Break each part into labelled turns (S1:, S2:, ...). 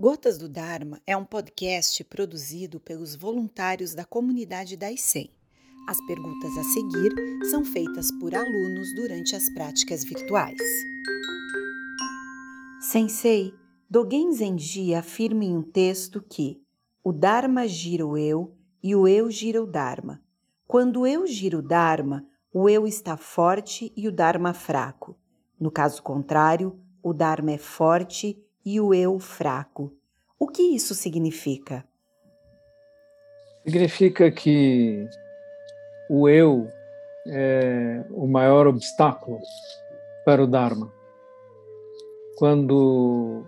S1: Gotas do Dharma é um podcast produzido pelos voluntários da comunidade da ICEM. As perguntas a seguir são feitas por alunos durante as práticas virtuais. Sensei, Dogen Zenji afirma em um texto que o Dharma gira o eu e o eu gira o Dharma. Quando eu gira o Dharma, o eu está forte e o Dharma fraco. No caso contrário, o Dharma é forte e o eu fraco. O que isso significa?
S2: Significa que o eu é o maior obstáculo para o Dharma. Quando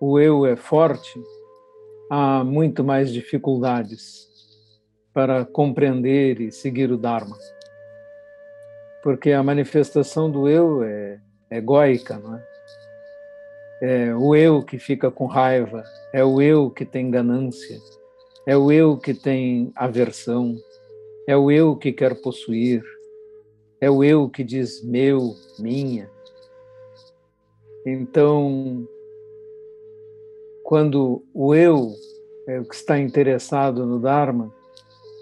S2: o eu é forte, há muito mais dificuldades para compreender e seguir o Dharma. Porque a manifestação do eu é egóica, não é? É o eu que fica com raiva, é o eu que tem ganância, é o eu que tem aversão, é o eu que quer possuir, é o eu que diz meu, minha. Então, quando o eu é o que está interessado no Dharma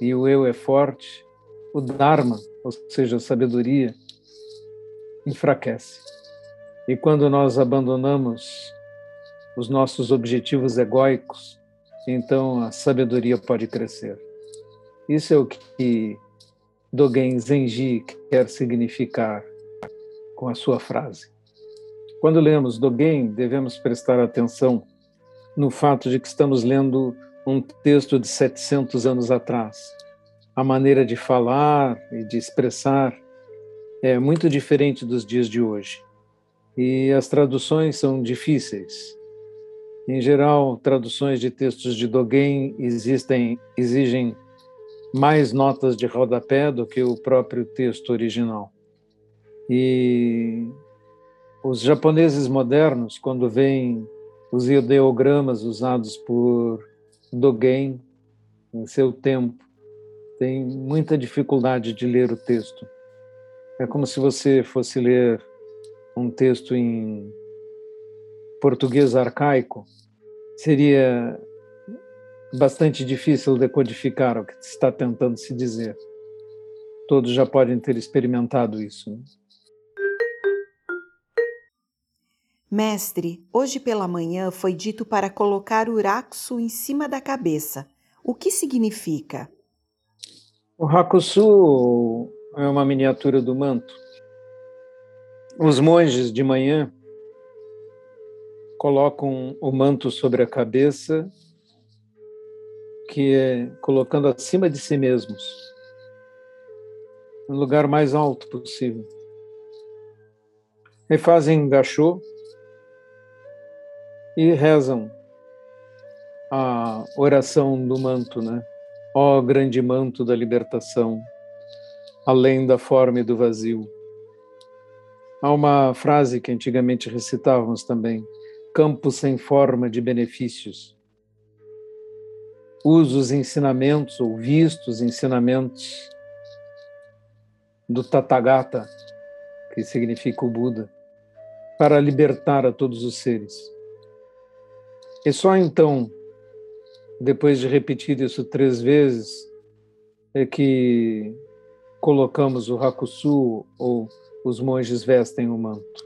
S2: e o eu é forte, o Dharma, ou seja, a sabedoria, enfraquece. E quando nós abandonamos os nossos objetivos egóicos, então a sabedoria pode crescer. Isso é o que Dogen Zenji quer significar com a sua frase. Quando lemos Dogen, devemos prestar atenção no fato de que estamos lendo um texto de 700 anos atrás. A maneira de falar e de expressar é muito diferente dos dias de hoje e as traduções são difíceis. Em geral, traduções de textos de Dogen existem, exigem mais notas de rodapé do que o próprio texto original. E os japoneses modernos, quando veem os ideogramas usados por Dogen em seu tempo, têm muita dificuldade de ler o texto. É como se você fosse ler um texto em português arcaico, seria bastante difícil decodificar o que está tentando se dizer. Todos já podem ter experimentado isso. Né?
S1: Mestre, hoje pela manhã foi dito para colocar o rakusu em cima da cabeça. O que significa?
S2: O rakusu é uma miniatura do manto os monges de manhã colocam o manto sobre a cabeça, que é colocando acima de si mesmos, no lugar mais alto possível. E fazem gachô e rezam a oração do manto, né? Ó grande manto da libertação, além da forma e do vazio. Há uma frase que antigamente recitávamos também: campo sem forma de benefícios. Usa os ensinamentos, ou vistos ensinamentos do Tathagata, que significa o Buda, para libertar a todos os seres. E só então, depois de repetir isso três vezes, é que colocamos o Hakusu, ou os monges vestem o manto.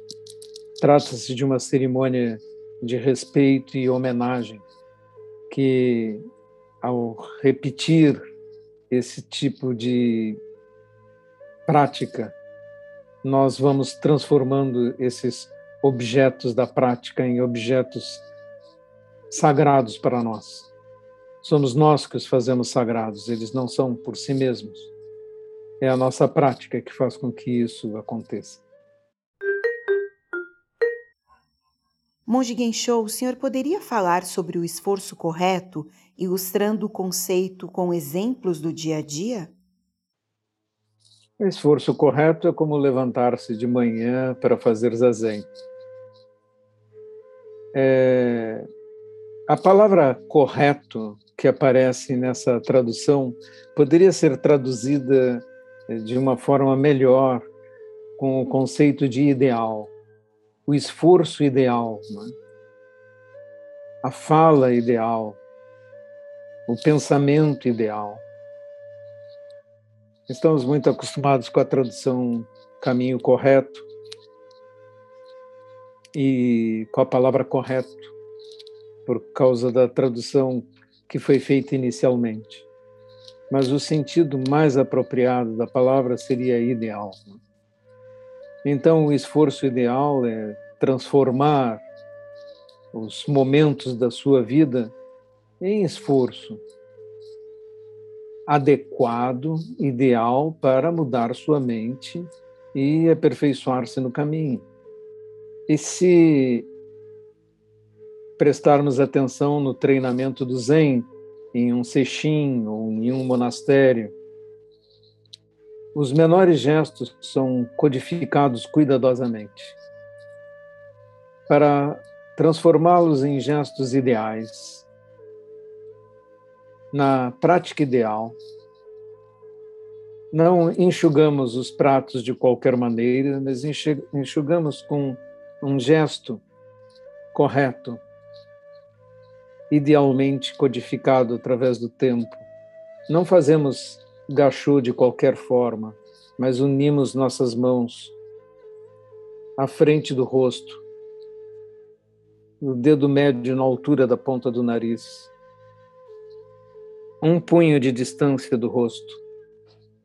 S2: Trata-se de uma cerimônia de respeito e homenagem que, ao repetir esse tipo de prática, nós vamos transformando esses objetos da prática em objetos sagrados para nós. Somos nós que os fazemos sagrados, eles não são por si mesmos. É a nossa prática que faz com que isso aconteça.
S1: Monge Genshou, o senhor poderia falar sobre o esforço correto, ilustrando o conceito com exemplos do dia a dia?
S2: O esforço correto é como levantar-se de manhã para fazer zazen. É... A palavra correto que aparece nessa tradução poderia ser traduzida de uma forma melhor com o conceito de ideal, o esforço ideal. Né? a fala ideal, o pensamento ideal. Estamos muito acostumados com a tradução caminho correto e com a palavra correto, por causa da tradução que foi feita inicialmente. Mas o sentido mais apropriado da palavra seria ideal. Então, o esforço ideal é transformar os momentos da sua vida em esforço adequado, ideal para mudar sua mente e aperfeiçoar-se no caminho. E se prestarmos atenção no treinamento do Zen, em um seixin ou em um monastério, os menores gestos são codificados cuidadosamente para transformá-los em gestos ideais. Na prática ideal, não enxugamos os pratos de qualquer maneira, mas enxugamos com um gesto correto, idealmente codificado através do tempo. Não fazemos gachô de qualquer forma, mas unimos nossas mãos à frente do rosto, o dedo médio na altura da ponta do nariz, um punho de distância do rosto.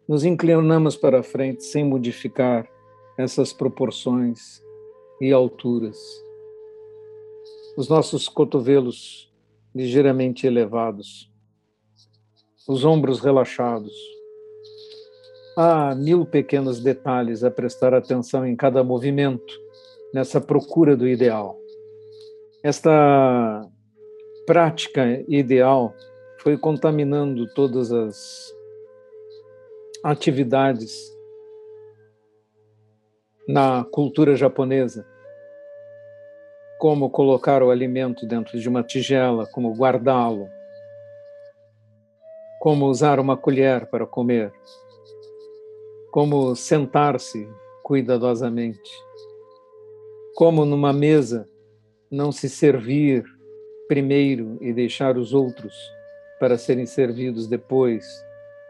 S2: Nos inclinamos para frente sem modificar essas proporções e alturas. Os nossos cotovelos ligeiramente elevados os ombros relaxados. Há mil pequenos detalhes a prestar atenção em cada movimento, nessa procura do ideal. Esta prática ideal foi contaminando todas as atividades na cultura japonesa, como colocar o alimento dentro de uma tigela, como guardá-lo, como usar uma colher para comer, como sentar-se cuidadosamente, como numa mesa não se servir primeiro e deixar os outros para serem servidos depois.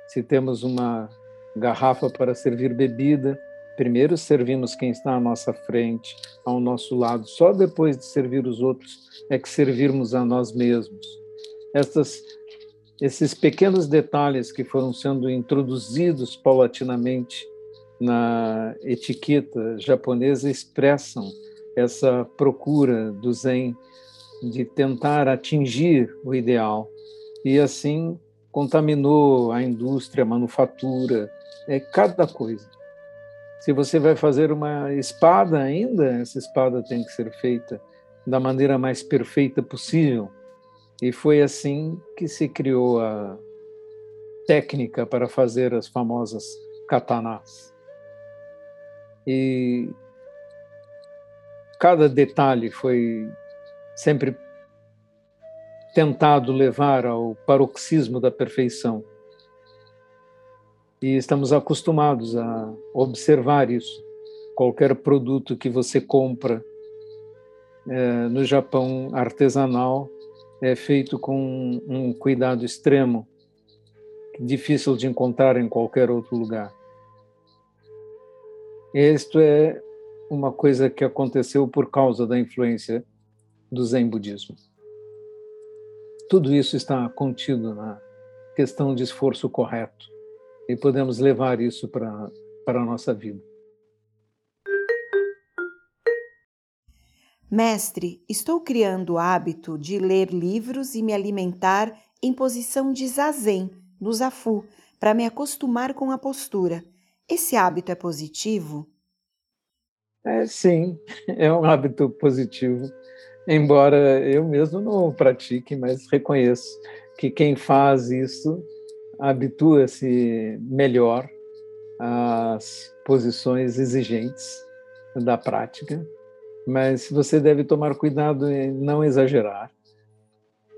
S2: Se temos uma garrafa para servir bebida, primeiro servimos quem está à nossa frente, ao nosso lado, só depois de servir os outros é que servirmos a nós mesmos. Estas esses pequenos detalhes que foram sendo introduzidos paulatinamente na etiqueta japonesa expressam essa procura do Zen de tentar atingir o ideal e assim contaminou a indústria, a manufatura, é cada coisa. Se você vai fazer uma espada ainda, essa espada tem que ser feita da maneira mais perfeita possível e foi assim que se criou a técnica para fazer as famosas katanas. E cada detalhe foi sempre tentado levar ao paroxismo da perfeição. E estamos acostumados a observar isso. Qualquer produto que você compra é, no Japão artesanal é feito com um cuidado extremo, difícil de encontrar em qualquer outro lugar. Isto é uma coisa que aconteceu por causa da influência do Zen budismo. Tudo isso está contido na questão de esforço correto e podemos levar isso para, a nossa vida.
S1: Mestre, estou criando o hábito de ler livros e me alimentar em posição de zazen, no zafu, para me acostumar com a postura. Esse hábito é positivo?
S2: É, sim, é um hábito positivo, embora eu mesmo não o pratique, mas reconheço que quem faz isso habitua-se melhor às posições exigentes da prática mas você deve tomar cuidado em não exagerar,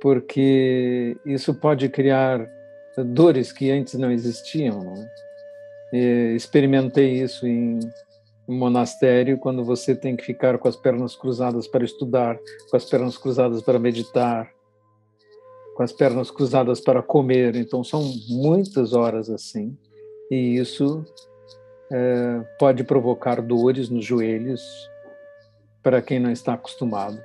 S2: porque isso pode criar dores que antes não existiam. Não é? experimentei isso em um monastério quando você tem que ficar com as pernas cruzadas para estudar, com as pernas cruzadas para meditar, com as pernas cruzadas para comer. Então, são muitas horas assim, e isso é, pode provocar dores nos joelhos para quem não está acostumado.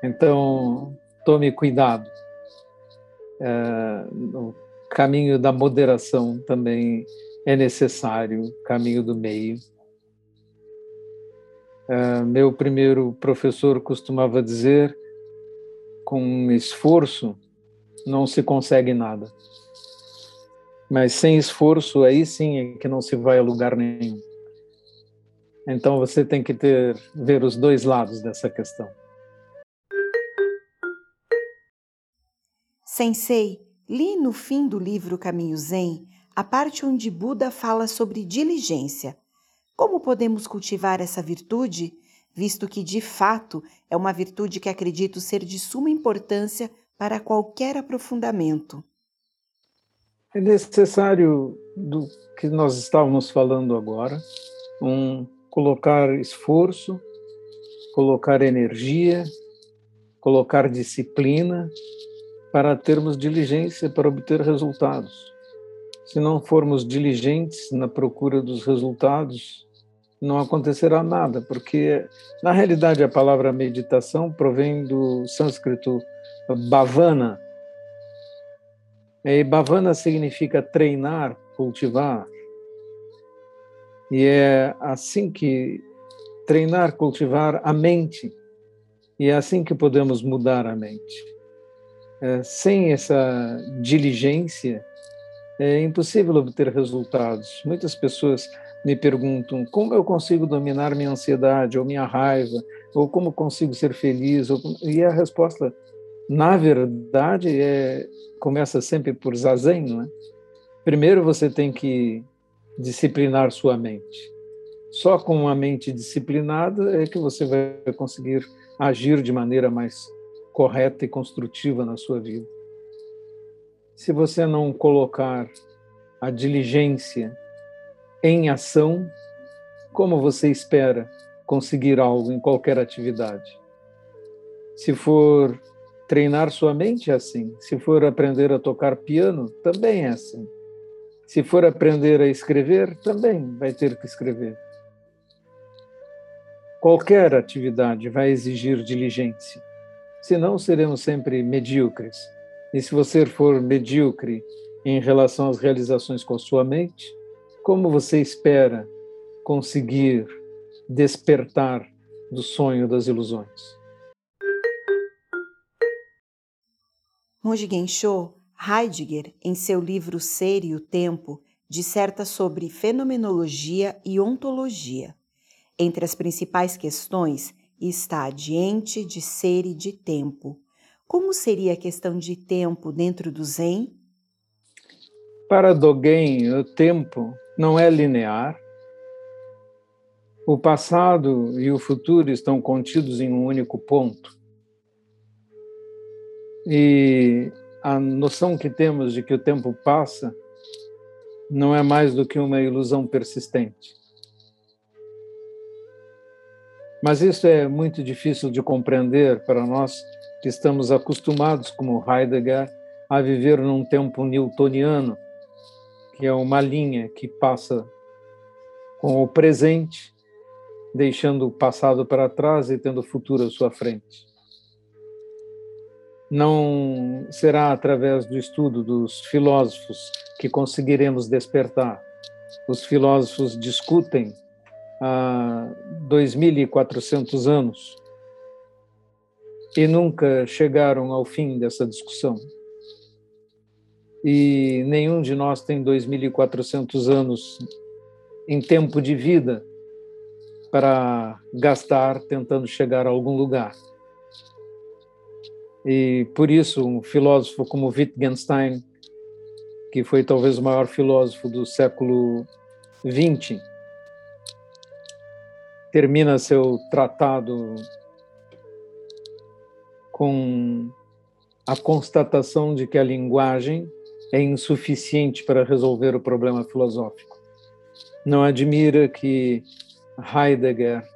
S2: Então, tome cuidado. É, o caminho da moderação também é necessário, caminho do meio. É, meu primeiro professor costumava dizer com esforço não se consegue nada. Mas sem esforço, aí sim é que não se vai a lugar nenhum. Então você tem que ter ver os dois lados dessa questão.
S1: Sensei, li no fim do livro Caminho Zen a parte onde Buda fala sobre diligência. Como podemos cultivar essa virtude visto que de fato é uma virtude que acredito ser de suma importância para qualquer aprofundamento.
S2: É necessário do que nós estávamos falando agora, um colocar esforço, colocar energia, colocar disciplina para termos diligência para obter resultados. Se não formos diligentes na procura dos resultados, não acontecerá nada, porque na realidade a palavra meditação provém do sânscrito bhavana. E bhavana significa treinar, cultivar. E é assim que treinar, cultivar a mente. E é assim que podemos mudar a mente. É, sem essa diligência, é impossível obter resultados. Muitas pessoas me perguntam como eu consigo dominar minha ansiedade ou minha raiva, ou como consigo ser feliz, ou, e a resposta, na verdade, é, começa sempre por zazen, é? Primeiro você tem que disciplinar sua mente. Só com uma mente disciplinada é que você vai conseguir agir de maneira mais correta e construtiva na sua vida. Se você não colocar a diligência em ação, como você espera conseguir algo em qualquer atividade? Se for treinar sua mente, é assim. Se for aprender a tocar piano, também é assim. Se for aprender a escrever, também vai ter que escrever. Qualquer atividade vai exigir diligência, senão seremos sempre medíocres. E se você for medíocre em relação às realizações com sua mente, como você espera conseguir despertar do sonho das ilusões?
S1: Monge Gensho, Heidegger, em seu livro Ser e o Tempo, disserta sobre fenomenologia e ontologia. Entre as principais questões está a de ente, de ser e de tempo. Como seria a questão de tempo dentro do Zen?
S2: Para Dogen, o tempo não é linear. O passado e o futuro estão contidos em um único ponto. E a noção que temos de que o tempo passa não é mais do que uma ilusão persistente. Mas isso é muito difícil de compreender para nós que estamos acostumados, como Heidegger, a viver num tempo newtoniano, que é uma linha que passa com o presente, deixando o passado para trás e tendo o futuro à sua frente. Não será através do estudo dos filósofos que conseguiremos despertar. Os filósofos discutem há 2.400 anos e nunca chegaram ao fim dessa discussão e nenhum de nós tem 2.400 anos em tempo de vida para gastar tentando chegar a algum lugar. E por isso, um filósofo como Wittgenstein, que foi talvez o maior filósofo do século XX, termina seu tratado com a constatação de que a linguagem é insuficiente para resolver o problema filosófico. Não admira que Heidegger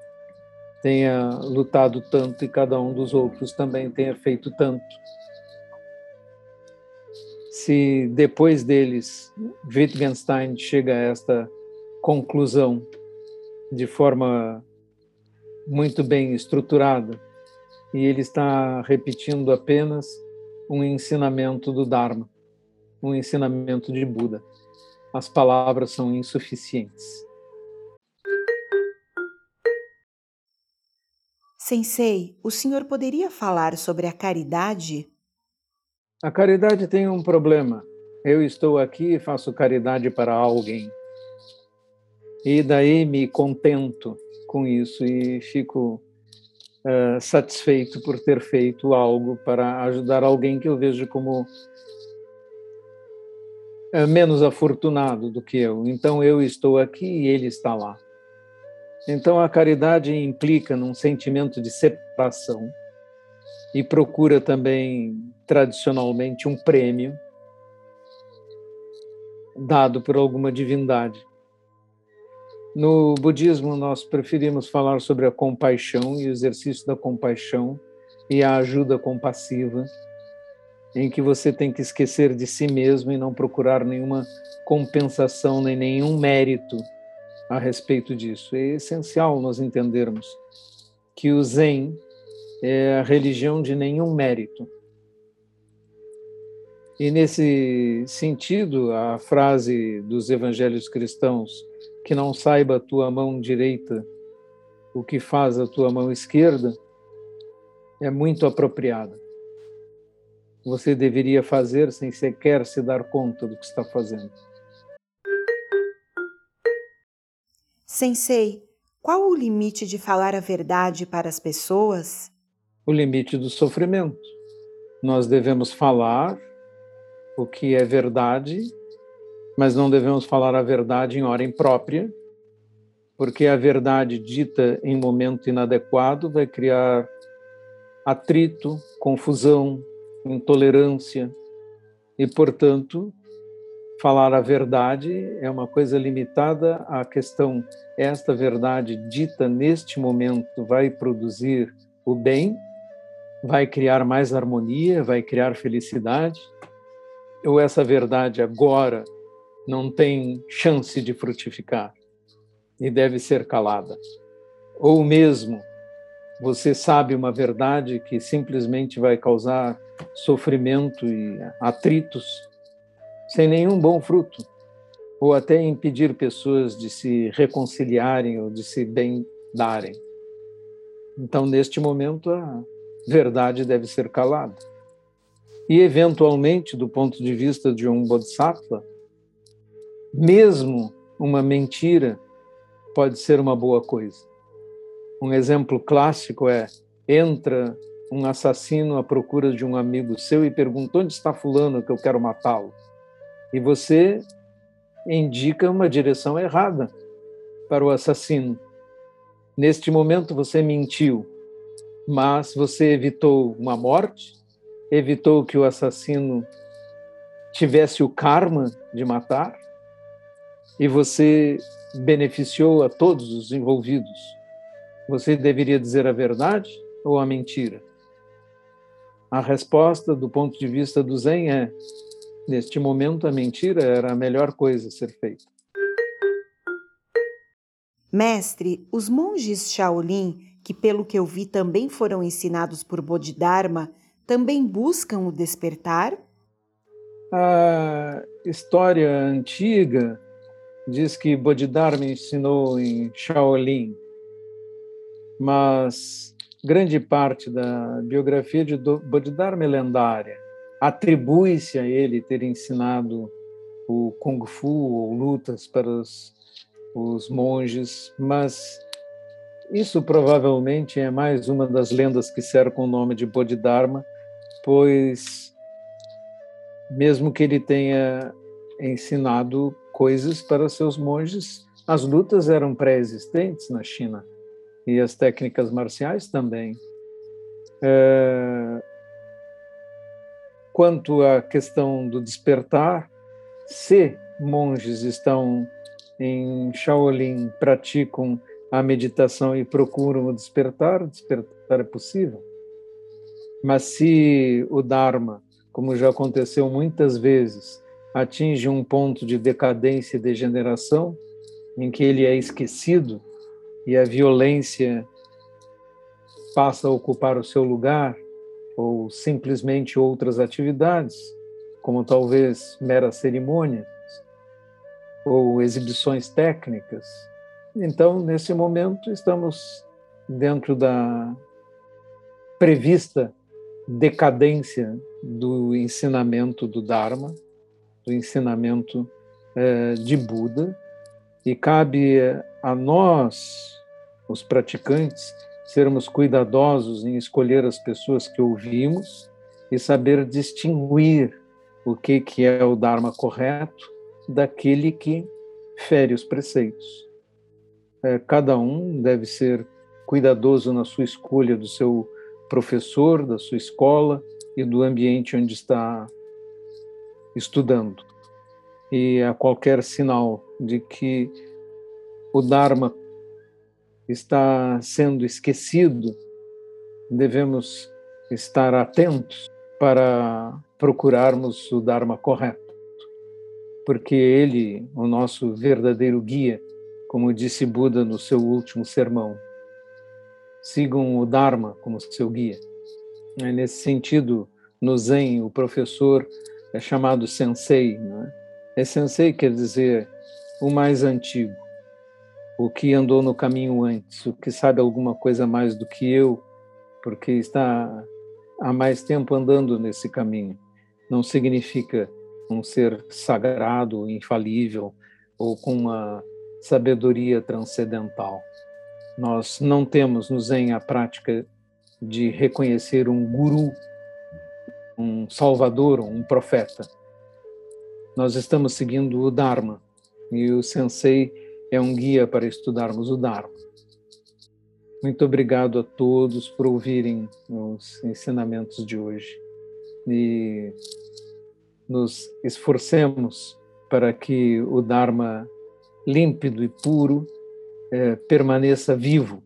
S2: tenha lutado tanto e cada um dos outros também tenha feito tanto. Se depois deles Wittgenstein chega a esta conclusão de forma muito bem estruturada e ele está repetindo apenas um ensinamento do Dharma, um ensinamento de Buda. As palavras são insuficientes.
S1: Sensei, o senhor poderia falar sobre a caridade?
S2: A caridade tem um problema. Eu estou aqui e faço caridade para alguém. E daí me contento com isso e fico uh, satisfeito por ter feito algo para ajudar alguém que eu vejo como menos afortunado do que eu. Então eu estou aqui e ele está lá. Então a caridade implica num sentimento de separação e procura também tradicionalmente um prêmio dado por alguma divindade. No budismo nós preferimos falar sobre a compaixão e o exercício da compaixão e a ajuda compassiva, em que você tem que esquecer de si mesmo e não procurar nenhuma compensação nem nenhum mérito a respeito disso. É essencial nós entendermos que o Zen é a religião de nenhum mérito. E nesse sentido, a frase dos evangelhos cristãos, que não saiba a tua mão direita o que faz a tua mão esquerda, é muito apropriada. Você deveria fazer sem sequer se dar conta do que está fazendo.
S1: Sensei, qual o limite de falar a verdade para as pessoas?
S2: O limite do sofrimento. Nós devemos falar o que é verdade, mas não devemos falar a verdade em hora imprópria, porque a verdade dita em momento inadequado vai criar atrito, confusão, intolerância e, portanto, falar a verdade é uma coisa limitada. À questão esta verdade dita neste momento vai produzir o bem, vai criar mais harmonia, vai criar felicidade, ou essa verdade agora não tem chance de frutificar e deve ser calada. Ou mesmo você sabe uma verdade que simplesmente vai causar sofrimento e atritos sem nenhum bom fruto, ou até impedir pessoas de se reconciliarem ou de se bem darem. Então, neste momento, a verdade deve ser calada. E, eventualmente, do ponto de vista de um bodhisattva, mesmo uma mentira pode ser uma boa coisa. Um exemplo clássico é: entra um assassino à procura de um amigo seu e pergunta: onde está Fulano que eu quero matá-lo? e você indica uma direção errada para o assassino. Neste momento você mentiu, mas você evitou uma morte, evitou que o assassino tivesse o karma de matar e você beneficiou a todos os envolvidos. Você deveria dizer a verdade ou a mentira? A resposta, do ponto de vista do Zen, é Neste momento, a mentira era a melhor coisa a ser feita.
S1: Mestre, os monges Shaolin, que pelo que eu vi também foram ensinados por Bodhidharma, também buscam o despertar?
S2: A história antiga diz que Bodhidharma ensinou em Shaolin, mas grande parte da biografia de Bodhidharma é lendária. Atribui-se a ele ter ensinado o Kung Fu ou lutas para os, os monges, mas isso provavelmente é mais uma das lendas que cercam o nome de Bodhidharma, pois mesmo que ele tenha ensinado coisas para seus monges, as lutas eram pré-existentes na China e as técnicas marciais também. É, Quanto à questão do despertar, se monges estão em Shaolin, praticam à meditação e procuram o despertar, despertar é possível. Mas se o Dharma, como já aconteceu muitas vezes, atinge um ponto de decadência e degeneração, em que ele é esquecido e a violência passa a ocupar o seu lugar, ou simplesmente outras atividades, como talvez meras cerimônias ou exibições técnicas. Então, nesse momento, estamos dentro da prevista decadência do ensinamento do Dharma, do ensinamento eh, de Buda, e cabe a nós, os praticantes, sermos cuidadosos em escolher as pessoas que ouvimos e saber distinguir o que, que é o Dharma correto daquele que fere os preceitos. É, cada um deve ser cuidadoso na sua escolha do seu professor, da sua escola e do ambiente onde está estudando. E a qualquer sinal de que o Dharma está sendo esquecido, devemos estar atentos para procurarmos o Dharma correto, porque ele, o nosso verdadeiro guia, como disse Buda no seu último sermão, sigam o Dharma como seu guia. É nesse sentido, no Zen, o professor é chamado Sensei. Né? É Sensei quer dizer o mais antigo o que andou no caminho antes, o que sabe alguma coisa mais do que eu, porque está há mais tempo andando nesse caminho. Não significa um ser sagrado, infalível ou com uma sabedoria transcendental. Nós não temos no Zen a prática de reconhecer um guru, um salvador, um profeta. Nós estamos seguindo o Dharma e o sensei é um guia para estudarmos o Dharma. Muito obrigado a todos por ouvirem os ensinamentos de hoje e nos esforcemos para que o Dharma límpido e puro é, permaneça vivo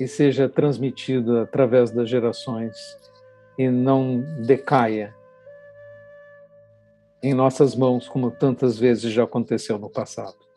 S2: e seja transmitido através das gerações e não decaia em nossas mãos, como tantas vezes já aconteceu no passado.